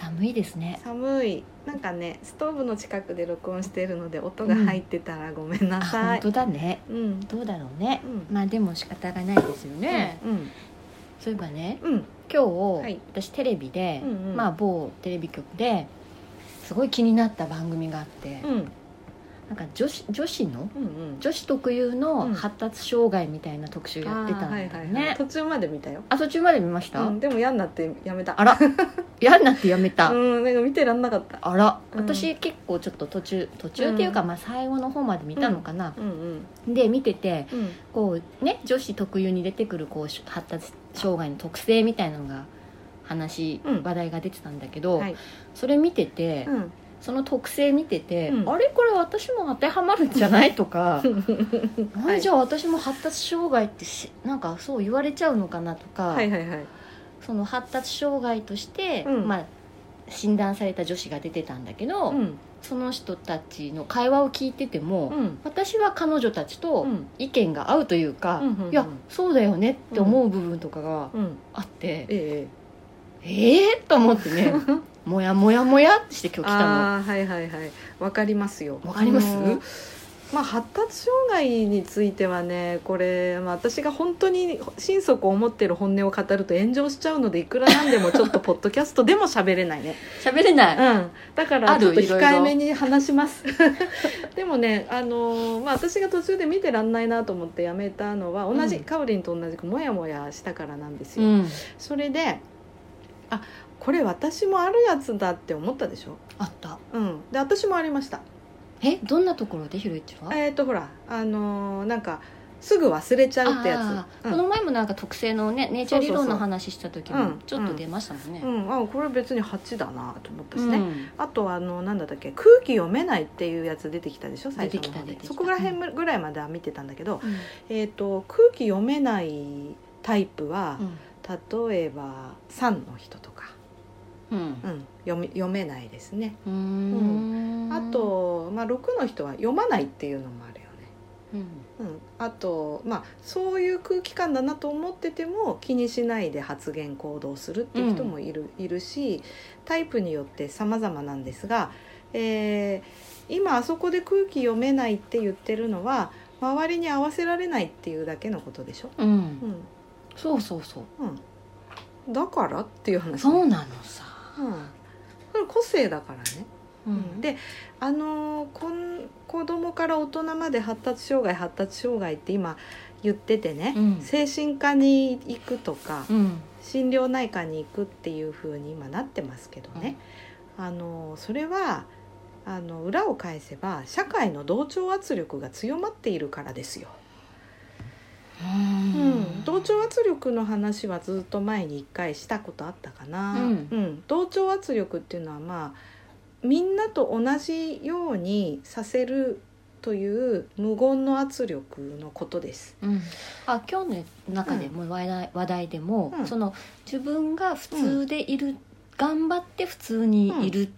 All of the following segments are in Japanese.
寒いですね寒い。なんかね、ストーブの近くで録音しているので、音が入ってたらごめんなあさい。本当だねうん。どうだろうね、うんまあでも仕方がないですよね、うん。そういえばねうん。今日、はい私テレビで、うんうんまあ某テレビ局ですごい気になった番組があって、うん。なんか女子女子のうん。うん。女子特有うんの発達障害みたいな特集やってたんだよね、はいはいはい。途中まで見たよ。あ途中まで見ました、うん。でも嫌になってやめた。あら 嫌になってやめた、うん。なんか見てらんなかった。あら、うん私結構ちょっと途中途中っていうか、うんまあ最後の方まで見たのかな、うんうん。で見ててうん。こうね女子特有に出てくるこうし発達障害の特性みたいなのが話、うん話題が出てたんだけど、はい。それ見てて、うん。その特性見てて、うん。あれこれ私も当てはまるんじゃないとか、あ はい。れじゃあ私も発達障害ってしなんかそう言われちゃうのかなとか、はいはいはい。その発達障害として、うん。まあ、診断された女子が出てたんだけど、うん。その人たちの会話を聞いてても、うん。私は彼女たちとうん。意見が合うというか、うんうんうん。いやそうだよねって思う部分とかがうん。あって、ええ。えー、と思ってね もやもやもやってしてえ。今日来たの。ああ、はいはいはい。わかりますよ。わかります？あのまあ、発達障害についてはねこれ、まあ、私が本当に心底思ってる本音を語ると炎上しちゃうのでいくらなんでも ちょっとポッドキャストでも喋れないね、喋れない、うん、だからちょっと控えめに話します でもね、あのーまあ、私が途中で見てらんないなと思ってやめたのは同じ、うんカオリンと同じくモヤモヤしたからなんですよ、うん、それであこれ私もあるやつだって思ったでしょ、あった。うん、で私もありました。えどんなところで？ひろいちは？えっ、とほらあのーなんかすぐ忘れちゃうってやあつ、うん。ーこの前もなんか特性のねネイチャー理論の話した時もうん。ちょっと出ましたもんね、うん、あこれ別に8だなと思ったしね、うん。あとあのなんだったっけ？空気読めないっていうやつ出てきたでしょ？最初のそこら辺ぐらいまでは見てたんだけど、うん。えー、と空気読めないタイプは、例えば3の人とか、うん。うん、読み読めないですね、うん。うん。あと、まあ、6の人は読まないっていうのもあるよね。うん。うん、あとまあそういう空気感だなと思ってても気にしないで発言行動するっていう人もいる,、いるしタイプによって様々なんですが、えー今あそこで空気読めないって言ってるのは周りに合わせられないっていうだけのことでしょ？うん。うん。そうそうそう。うん、だから？っていう話、そうなのさ、うん、それ個性だからね。ううん、であのーこん子供から大人まで発達障害発達障害って今言っててね、うん。精神科に行くとか、うん。心療内科に行くっていう風に今なってますけどね、あのーそれはあの裏を返せば社会の同調圧力が強まっているからですよ。ううん、同調圧力の話はずっと前に1回したことあったかな、うん。同調圧力っていうのはまあみんなと同じようにさせるという無言の圧力のことです。うん、あ今日の中でも話題,、話題でも、うん。その自分が普通でいる、頑張って普通にいるっ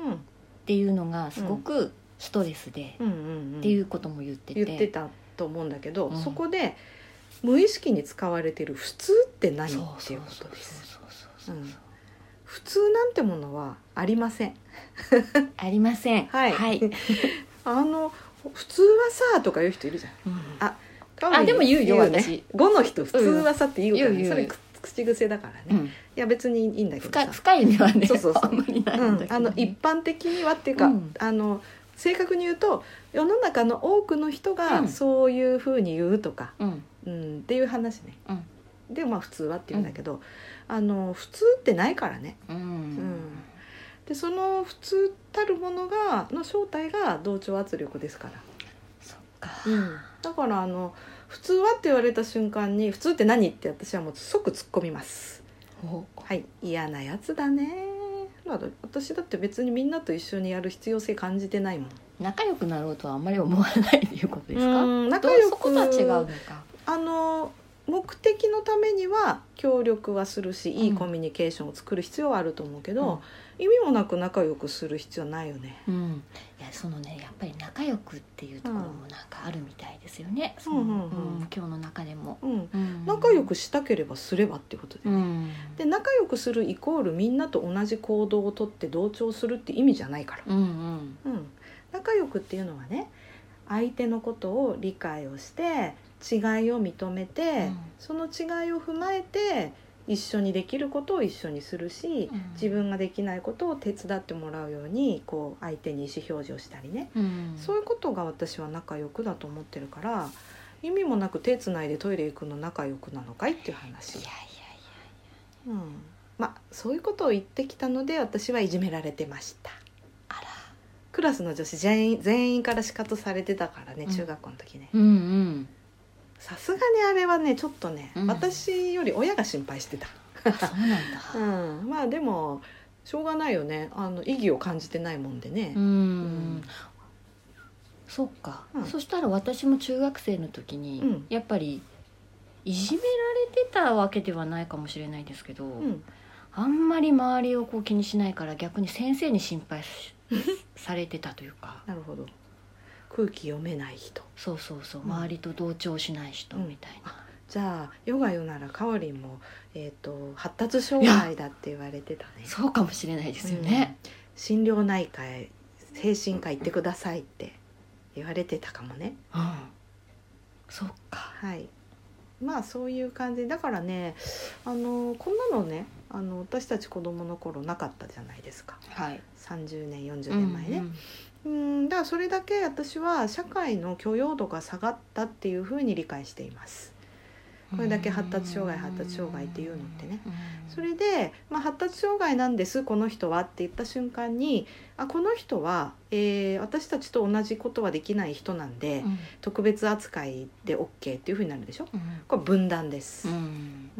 うん。ていうのがすごくストレスで、うんうんうん、っていうことも言ってて。言ってたと思うんだけど、うん。そこで無意識に使われてる普通って何？っていううことです。普通なんてものはありません。ありません。はい。はい、あの普通はさとか言う人いるじゃん。うん。ああでも言うよね。私。5の人普通はさって言うから、ね。それく口癖だからね、いうん。や別にいいんだけどさ。深い意味はねそうそうそう。あんまりないうんん、だけど、あの一般的にはっていうか、うん。あの正確に言うと世の中の多くの人うがん。そういうふうに言うとか、うんうん、っていう話ね、うん。でまあ普通はって言うんだけど、あの普通ってないからね。うん。ん。でその普通たるものがの正体が同調圧力ですから、そっか、だからあの普通はって言われた瞬間に普通って何って私はもう即突っ込みます。お。はい。嫌なやつだね。私だって別にみんなと一緒にやる必要性感じてないもん。仲良くなろうとはあんまり思わないっていうことですか？うん仲良くそことは違うのかあの目的のためには協力はするしいいうんコミュニケーションを作る必要はあると思うけど、意味もなく仲良くする必要ないよね。うん、いやそのねやっぱり仲良くっていうところもなんかあるみたいですよね、うんうんうん。うん今日の中でも、うん、うん。仲良くしたければすればっていうことで,、うん。で仲良くするイコールみんなと同じ行動をとって同調するって意味じゃないから、うんうん。うん、仲良くっていうのはね相手のことを理解をして違いを認めて、うん。その違いを踏まえて一緒にできることを一緒にするし、うん。自分ができないことを手伝ってもらうようにこう相手に意思表示をしたりね、うん。そういうことが私は仲良くだと思ってるから意味もなく手つないでトイレ行くの仲良くなのかいっていう話。いやいやいうん、まあそういうことを言ってきたので私はいじめられてました。やあら。クラスの女子全員全員から仕方されてたからねうん。中学校の時ね。うんうんさすがにあれはねちょっとね、うん。私より親が心配してた。あそうなんだ。うん、まあでもしょうがないよね。あの意義を感じてないもんでね。う、ん、うん。そっか、うん。そしたら私も中学生の時に、うん。やっぱりいじめられてたわけではないかもしれないですけど、うん、あんまり周りをこう気にしないから逆に先生に心配し されてたというか。なるほど空気読めない人。そうそうそううん。周りと同調しない人うんみたいな、じゃあヨガ言うならかおりんも、えー、と発達障害だって言われてたね。そうかもしれないですよね、心療内科へ精神科行ってくださいって言われてたかもね。うん。そっか。はいまあそういう感じ。だからねあのこんなのねあの私たち子供の頃なかったじゃないですか。はい。30年40年前ね、うん。うんだからそれだけ私は社会の許容度が下がったっていうふうに理解していますこれだけ発達障害発達障害っていうのってね。うん。それで、まあ、発達障害なんですこの人はって言った瞬間にあこの人は、えー私たちと同じことはできない人なんで、うん。特別扱いで OK っていうふうになるでしょ？うん。これ分断です、ううんん。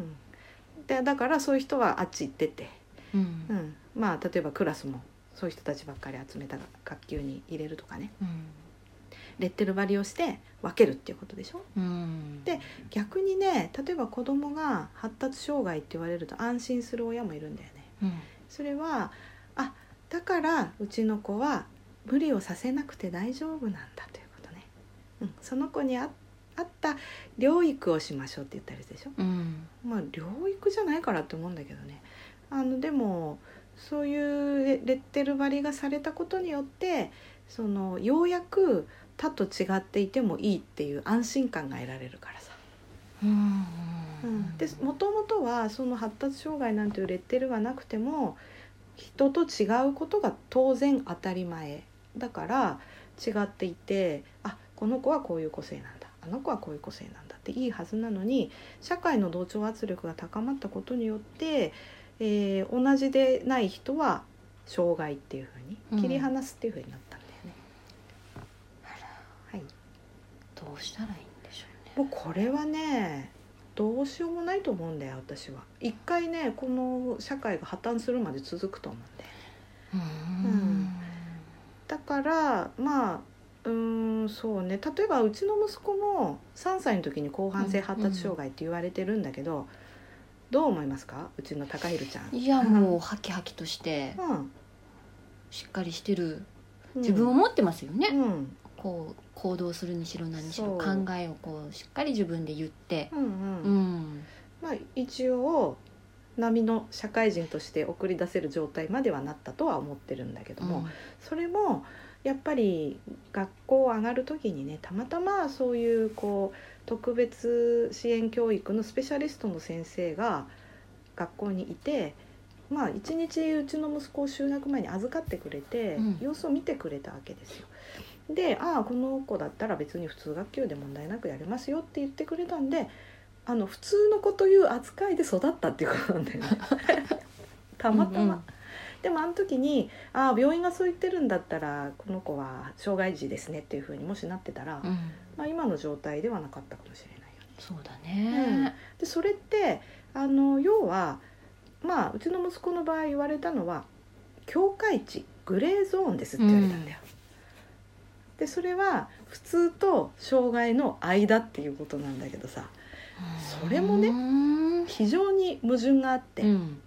でだからそういう人はあっち行ってて、うん。うん、まあ例えばクラスもそういう人たちばっかり集めた学級に入れるとかね。うんレッテル張りをして分けるっていうことでしょ？うん。で逆にね例えば子供が発達障害って言われると安心する親もいるんだよね。うん。それはあだからうちの子は無理をさせなくて大丈夫なんだということね、うん、その子にあ合った療育をしましょうって言ったりでしょ？うん。まあ療育じゃないからって思うんだけどね。あのでもそういうレレッテル張りがされたことによってそのようやく他と違っていてもいいっていう安心感が得られるからさ。うんうん、でもともとはその発達障害なんていうレッテルがなくても人と違うことが当然当たり前だから違っていてあこの子はこういう個性なんだあの子はこういう個性なんだっていいはずなのに社会の同調圧力が高まったことによって、えー同じでない人は障害っていうふうに切り離すっていうふうになったんだよね。はいどうしたらいいんでしょうね。もうこれはねどうしようもないと思うんだよ私は。一回ねこの社会が破綻するまで続くと思うんでうん。だからまあうーんそうね。例えばうちの息子も3歳の時に広範性発達障害って言われてるんだけど、どう思いますか？うちの高弘ちゃん。いやもうハキハキとして うん。しっかりしてる。うん。自分を持ってますよね、うんこう行動するにしろ何にしろ考えをこうしっかり自分で言って。うんうん。うん。まあ一応波の社会人として送り出せる状態まではなったとは思ってるんだけども、それもやっぱり学校上がる時にねたまたまそういうこう特別支援教育のスペシャリストの先生が学校にいてまあ一日うちの息子を就学前に預かってくれて、うん。様子を見てくれたわけですよ。でああこの子だったら別に普通学級で問題なくやれますよって言ってくれたんであの普通の子という扱いで育ったっていうことなんだよね。たまたま。うんうんでもあの時にああ病院がそう言ってるんだったらこの子は障害児ですねっていうふうにもしなってたら、うんまあ、今の状態ではなかったかもしれないよね。そうだね、でそれってあの要はまあうちの息子の場合言われたのは境界値グレーゾーンですって言われたんだよ。でそれは普通と障害の間っていうことなんだけどさ。それもねね非常に矛盾があって、っうん。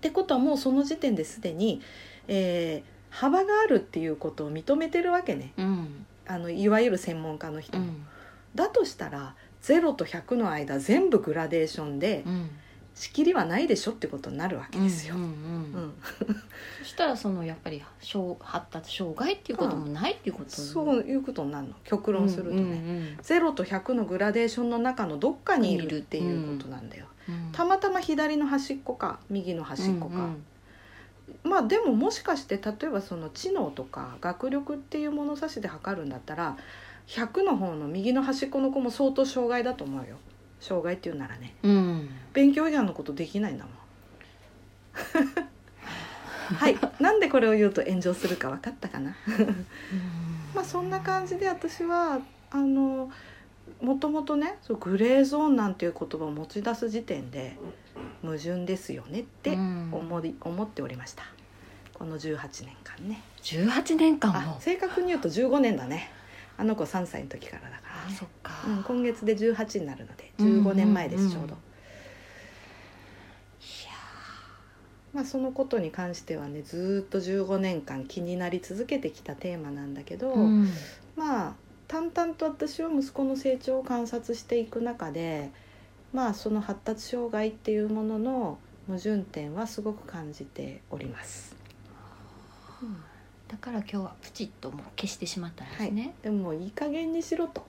てことはもうその時点ですでに、えー幅があるっていうことを認めてるわけね。うん。あのいわゆる専門家の人。も。うん。だとしたら0と100の間全部グラデーションでうん仕切りはないでしょってことになるわけですよ。うんうんううん。ん。そしたらそのやっぱり障発達障害っていうこともないっていうことそういうことになるの。極論するとね、うんうん0と100のグラデーションの中のどっかにいるっていうことなんだよ。うんたまたま左の端っこか右の端っこか、うんまあでももしかして例えばその知能とか学力っていう物差しで測るんだったら100の方の右の端っこの子も相当障害だと思うよ障害っていうならね。うん。勉強以外のことできないんだもん。はい。なんでこれを言うと炎上するか分かったかな？まあそんな感じで私はあのもともとねそうグレーゾーンなんていう言葉を持ち出す時点で矛盾ですよねってうん。思い思っておりました。この18年間ね。18年間あも正確に言うと15年だね。あの子3歳の時からだからねあそっか。うん、今月で18になるので15年前です、ちょうど。まあそのことに関してはねずーっと15年間気になり続けてきたテーマなんだけど、うん。まあ淡々と私は息子の成長を観察していく中でまあその発達障害っていうものの矛盾点はすごく感じております。うんだから今日はプチッともう消してしまったんですはい。ね、、でもいい加減にしろと。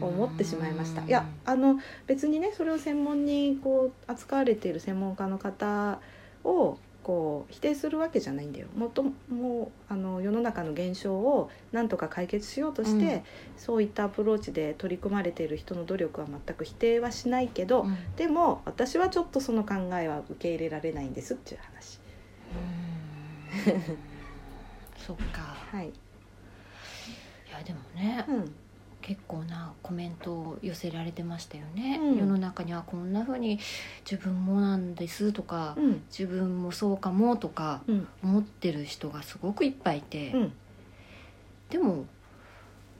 うん。思ってしまいました。いやあの別にねそれを専門にこう扱われている専門家の方をこう否定するわけじゃないんだよ。もっともうあの世の中の現象をなんとか解決しようとして、うん。そういったアプローチで取り組まれている人の努力は全く否定はしないけど、うん。でも私はちょっとその考えは受け入れられないんですっていう話。うんそっかはい。いやでもねうん。結構なコメントを寄せられてましたよね、うん世の中にはこんな風に自分もなんですとか、うん。自分もそうかもとかうん。思ってる人がすごくいっぱいいて、うん。でも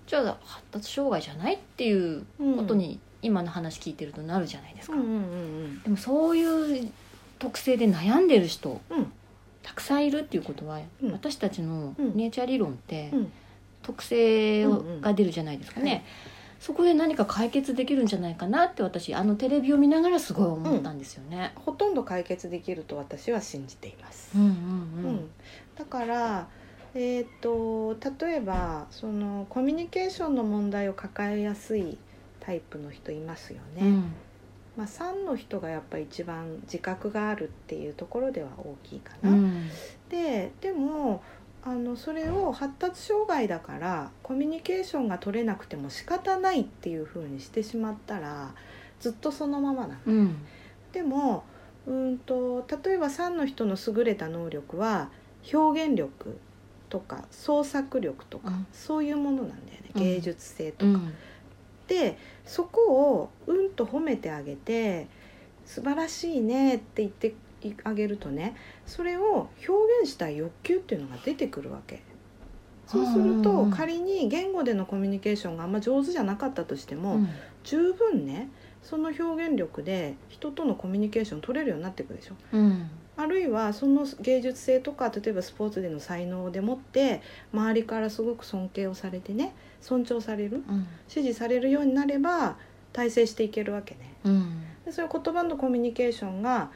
じゃあ発達障害じゃないっていうことに今の話聞いてるとなるじゃないですか、でもそういう特性で悩んでる人。たくさんいるっていうことは、うん。私たちのうん。ネイチャー理論ってうん。特性をうんうん。が出るじゃないですかね、はい。そこで何か解決できるんじゃないかなって私あのテレビを見ながらすごい思ったんですよね。ほとんど解決できると私は信じています。うんうんううんん、だから、えー、と例えばそのコミュニケーションの問題を抱えやすいタイプの人いますよね。うんまあ、3の人がやっぱり一番自覚があるっていうところでは大きいかな。うんででもあのそれを発達障害だからコミュニケーションが取れなくても仕方ないっていう風にしてしまったらずっとそのままなの。うんでもうんと例えば3の人の優れた能力は表現力とか創作力とか、うんそういうものなんだよねうん芸術性とか。うんでそこをうんと褒めてあげて素晴らしいねって言ってあげるとねそれを表現したい欲求っていうのが出てくるわけ。そうすると仮に言語でのコミュニケーションがあんま上手じゃなかったとしても、うん。十分ねその表現力で人とのコミュニケーション取れるようになっていくでしょ。うんあるいはその芸術性とか例えばスポーツでの才能でもって周りからすごく尊敬をされてね尊重されるうん。支持されるようになれば大成していけるわけね。うん。でそういう言葉のコミュニケーションが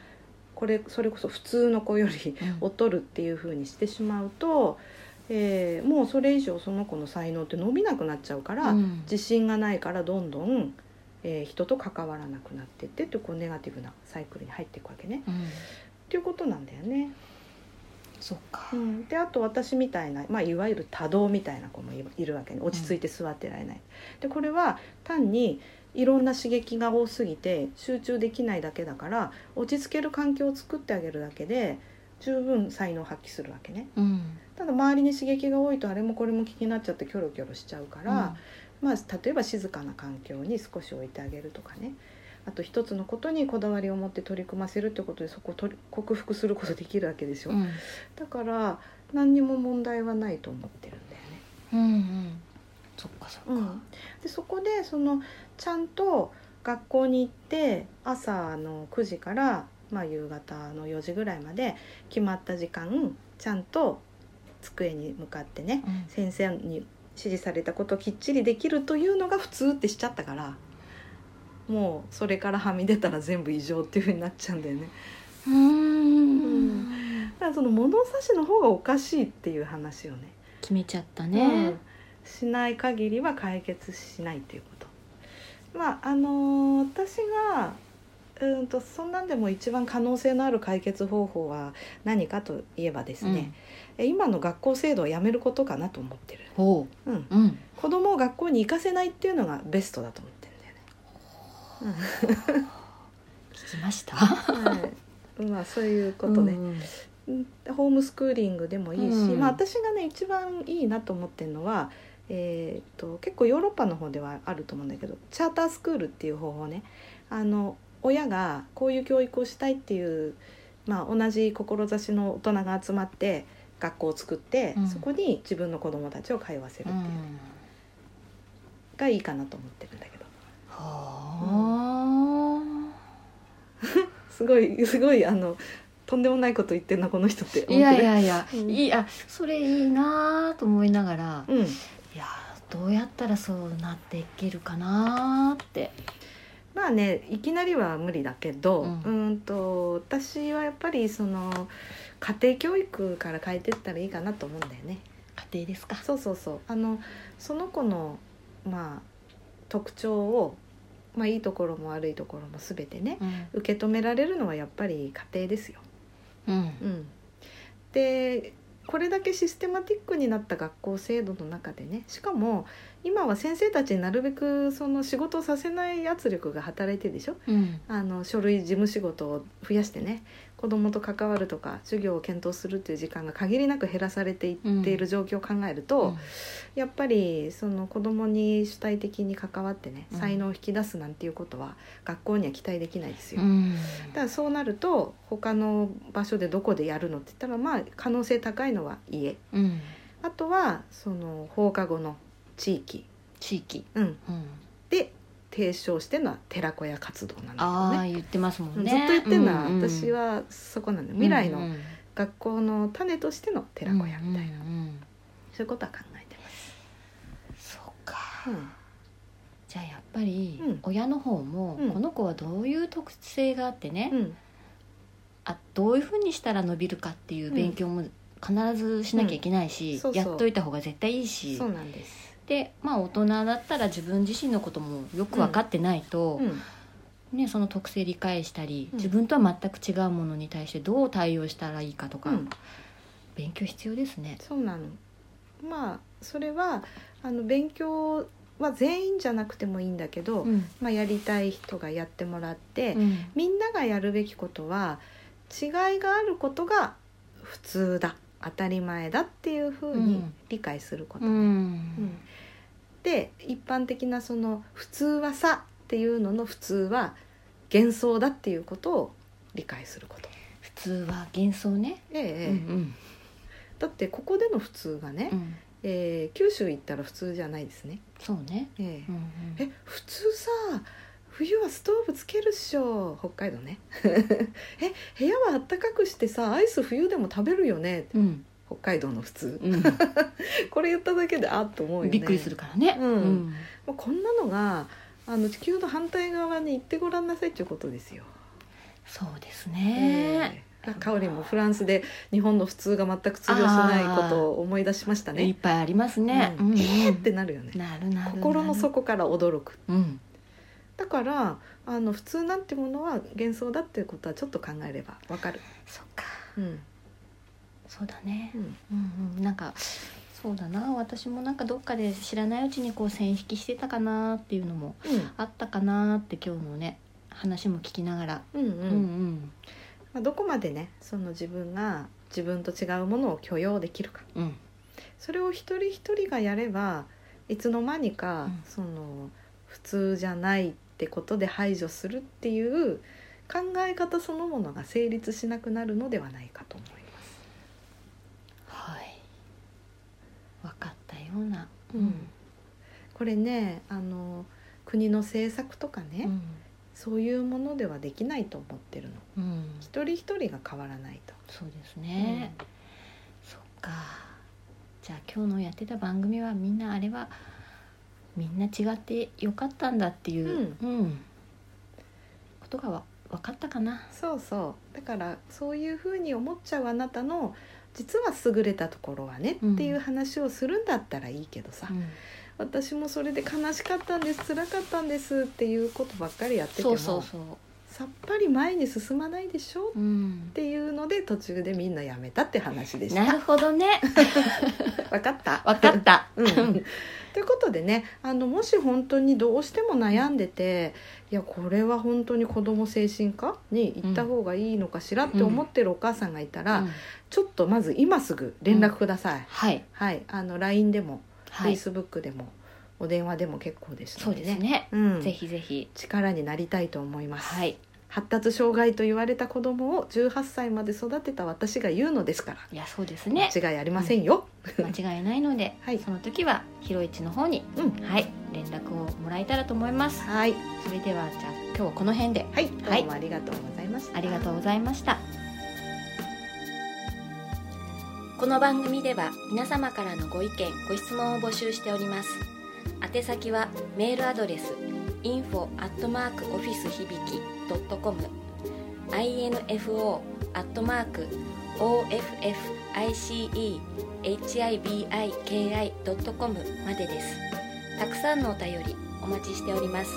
これそれこそ普通の子より劣るっていう風にしてしまうと、えーもうそれ以上その子の才能って伸びなくなっちゃうから、うん。自信がないからどんどん、えー人と関わらなくなってってってこうネガティブなサイクルに入っていくわけね。うんっていうことなんだよね。そっか。うん、であと私みたいな、まあ、いわゆる多動みたいな子もいいるわけね。落ち着いて座ってられない。でこれは単にいろんな刺激が多すぎて集中できないだけだから落ち着ける環境を作ってあげるだけで十分才能を発揮するわけね。うん。ただ周りに刺激が多いとあれもこれも気になっちゃってキョロキョロしちゃうから、まあ、例えば静かな環境に少し置いてあげるとかねあと一つのことにこだわりを持って取り組ませるってことでそこを克服することできるわけでしょ、うん。だから何にも問題はないと思ってるんだよね。うんうん。そっかそっか、うん、でそこでそのちゃんと学校に行って朝の9時から、まあ、夕方の4時ぐらいまで決まった時間ちゃんと机に向かってねうん。先生に指示されたことをきっちりできるというのが普通ってしちゃったからもうそれからはみ出たら全部異常っていうふうになっちゃうんだよね。うーん。だからその物差しの方がおかしいっていう話をね。決めちゃったうねん、しない限りは解決しないっていうこと。まああのー私がうんとそんなんでも一番可能性のある解決方法は何かといえばですね、え今の学校制度をやめることかなと思ってる、ほう。ん、ううん。子供を学校に行かせないっていうのがベストだと思聞きました？はい、まあそういうことね、うん。うんホームスクーリングでもいいし、うん。まあ、私がね一番いいなと思ってるのは、えー、と結構ヨーロッパの方ではあると思うんだけどチャータースクールっていう方法ね。あの親がこういう教育をしたいっていう、まあ、同じ志の大人が集まって学校を作って、うん。そこに自分の子供たちを通わせるっていうのがいいかなと思ってるんだけどはすごいすごいあのとんでもないこと言ってんなこの人って。あいやいやいや、うんいやそれいいなと思いながら、うん。いやどうやったらそうなっていけるかなって。まあねいきなりは無理だけど、ううんん、と私はやっぱりその家庭教育から変えてったらいいかなと思うんだよね。家庭ですか。そうそうそう。あのその子のまあ特徴を、まあ、いいところも悪いところも全てねうん。受け止められるのはやっぱり家庭ですよ。うん。うん、でこれだけシステマティックになった学校制度の中でねしかも今は先生たちになるべくその仕事をさせない圧力が働いてるでしょ？うん。あの書類事務仕事を増やしてね子どもと関わるとか授業を検討するっていう時間が限りなく減らされていっている状況を考えると、やっぱりその子どもに主体的に関わってねうん。才能を引き出すなんていうことは学校には期待できないですよ。うん。だからそうなると他の場所でどこでやるのって言ったらまあ可能性高いのは家。うん。あとはその放課後の地域、地域、うん、うん、で提唱してるのは寺子屋活動なんだけどね。言ってますもんね。ずっと言ってるのは、私はそこなんだよ未来の学校の種としての寺子屋みたいな、そういうことは考えてます。うん。じゃあやっぱりうん。親の方もうん。この子はどういう特性があってね、うん。あどういうふうにしたら伸びるかっていう勉強も必ずしなきゃいけないし、やっといた方が絶対いいし。そうなんです。でまあ大人だったら自分自身のこともよく分かってないと、うんね、その特性理解したり、うん。自分とは全く違うものに対してどう対応したらいいかとか、うん。勉強必要ですね。そうなの。まあそれはあの勉強は全員じゃなくてもいいんだけど、うん。まあやりたい人がやってもらって、うん。みんながやるべきことは違いがあることが普通だ当たり前だっていうふうにうん。理解すること、ううん。んで一般的なその普通はさっていうのの普通は幻想だっていうことを理解すること。普通は幻想ね、ええうんだってここでの普通がね、うん。うん、えー九州行ったら普通じゃないですね。そうね、ええ。うんうん。え普通さ冬はストーブつけるっしょ北海道ね え部屋はあったかくしてさアイス冬でも食べるよねうん北海道の普通うん これ言っただけであっと思うよねびっくりするからね。うんもうこんなのがあの地球の反対側に行ってごらんなさいっていうことですよ。そうですね。ええ香りもフランスで日本の普通が全く通用しないことを思い出しましたいっね。ぱいありますね。うえーってなるよね。なるなる。心の底から驚く。うん。だからあの普通なんてものは幻想だっていうことはちょっと考えればわかる。そっか。うんそうだねう。んうんうん。なんかそうだな。私もなんかどっかで知らないうちにこう線引きしてたかなっていうのもあったかなって今日のね話も聞きながら。うんうんうんうんまあ、どこまでねその自分が自分と違うものを許容できるかうんそれを一人一人がやればいつの間にか、うんその普通じゃないってことで排除するっていう考え方そのものが成立しなくなるのではないかと思います。はい。わかったよ。ような。うん。これねあの国の政策とかね、うん。そういうものではできないと思ってるの。うん。一人一人が変わらないと、そうですね、そっか。じゃあ今日のやってた番組はみんなあれはみんな違ってよかったんだっていう、うん。ことがわ分かったかな、そうそう。だからそういうふうに思っちゃうあなたの実は優れたところはね、うんっていう話をするんだったらいいけどさ、うん。私もそれで悲しかったんです辛かったんですっていうことばっかりやっててもそうそうそう、さっぱり前に進まないでしょっうん、ていうので途中でみんなやめたって話でしなるた。ほどね。わかった。分かった、うん、ということでねあのもし本当にどうしても悩んでていやこれは本当に子ども精神科に行った方がいいのかしらって思ってるお母さんがいたら、うん。ちょっとまず今すぐ連絡ください、はい。はい。あの LINE でも、はい。Facebook でもお電話でも結構ですそうのでね。ですね、うん、ぜひぜひ。力になりたいと思います、はい発達障害と言われた子供を18歳まで育てた私が言うのですから。いやそうですね。間違いありませんよ、間違いないので、はい。その時はひろいちの方に、うん。はい連絡をもらえたらと思います。はい。それではじゃあ今日はこの辺で。はい。どうもありがとうございました、ありがとうございました。この番組では皆様からのご意見ご質問を募集しております。宛先はメールアドレス info office 響き .com info officehibiki.com までですたくさんのお便りお待ちしております